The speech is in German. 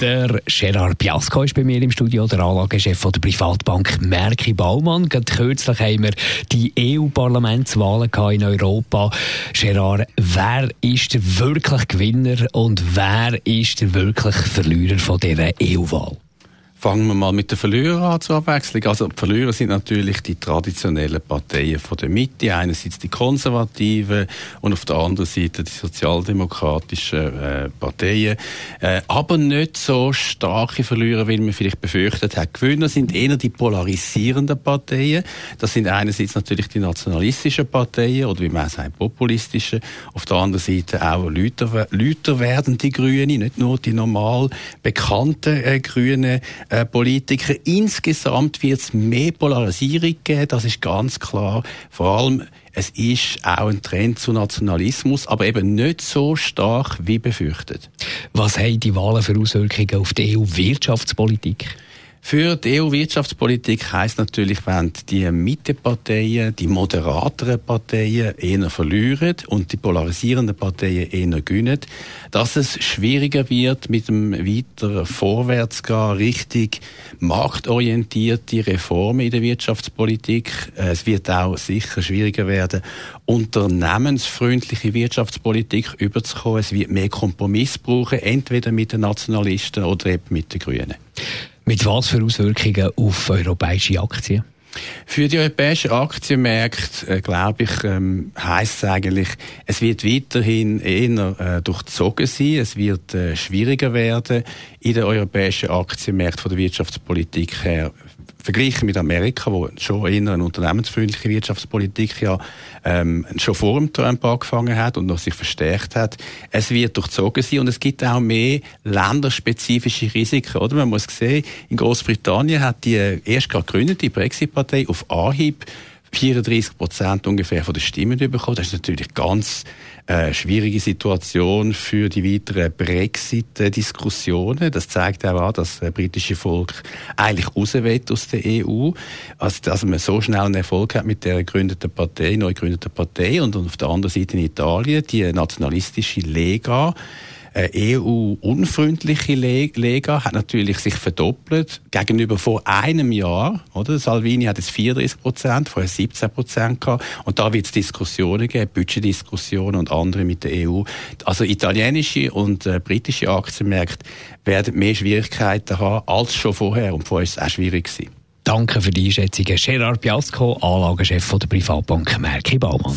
der Gerard Piasco ist bei mir im Studio, der Anlagechef der Privatbank Merki Baumann. Gerade kürzlich haben wir die EU-Parlamentswahlen in Europa. Gerard, wer ist der wirklich Gewinner und wer ist der wirklich Verlierer von dieser EU-Wahl? Fangen wir mal mit den Verlierern an zur Abwechslung. Also die Verlierer sind natürlich die traditionellen Parteien von der Mitte. Einerseits die Konservativen und auf der anderen Seite die sozialdemokratischen äh, Parteien. Äh, aber nicht so starke Verlierer, wie man vielleicht befürchtet hat. Gewinner sind eher die polarisierenden Parteien. Das sind einerseits natürlich die nationalistischen Parteien oder wie man sagt, populistische. Auf der anderen Seite auch Lüter, Lüter werdende Grüne, nicht nur die normal bekannten äh, Grünen äh, Politiker. Insgesamt wird es mehr Polarisierung geben, das ist ganz klar. Vor allem, es ist auch ein Trend zu Nationalismus, aber eben nicht so stark wie befürchtet. Was haben die Wahlen für Auswirkungen auf die EU-Wirtschaftspolitik? Für die EU-Wirtschaftspolitik heisst natürlich, wenn die Mitteparteien, die moderateren Parteien eher verlieren und die polarisierenden Parteien eher gewinnen, dass es schwieriger wird mit dem weiteren Vorwärtsgehen richtig marktorientierte Reformen in der Wirtschaftspolitik. Es wird auch sicher schwieriger werden, unternehmensfreundliche Wirtschaftspolitik überzukommen. Es wird mehr Kompromiss brauchen, entweder mit den Nationalisten oder eben mit den Grünen. Mit was für Auswirkungen auf europäische Aktien? Für die europäischen Aktienmärkte, äh, glaube ich, ähm, heißt es eigentlich, es wird weiterhin eher äh, durchzogen sein. Es wird äh, schwieriger werden, in den europäischen Aktienmärkten von der Wirtschaftspolitik her verglichen mit Amerika, wo schon eher eine unternehmensfreundliche Wirtschaftspolitik ja ähm, schon vor dem Trump angefangen hat und noch sich verstärkt hat. Es wird durchzogen sein und es gibt auch mehr länderspezifische Risiken. Oder man muss sehen, in Großbritannien hat die erst gerade gegründete Brexit-Partei auf Anhieb 34 Prozent ungefähr von den Stimmen bekommen. Das ist natürlich ganz äh, schwierige Situation für die weiteren Brexit-Diskussionen. Das zeigt auch an, dass das britische Volk eigentlich raus will aus der EU. Also, dass man so schnell einen Erfolg hat mit der gegründeten Partei, neu gegründeten Partei und auf der anderen Seite in Italien die nationalistische Lega EU-unfreundliche Lega hat natürlich sich verdoppelt gegenüber vor einem Jahr. Oder? Salvini hat jetzt 34 Prozent, vorher 17 Prozent gehabt. Und da wird es Diskussionen geben, Budgetdiskussionen und andere mit der EU. Also italienische und äh, britische Aktienmärkte werden mehr Schwierigkeiten haben als schon vorher. Und vorher ist es auch schwierig gewesen. Danke für die Einschätzung. Gerard Piasco, Anlagechef der Privatbank Merki Baumann.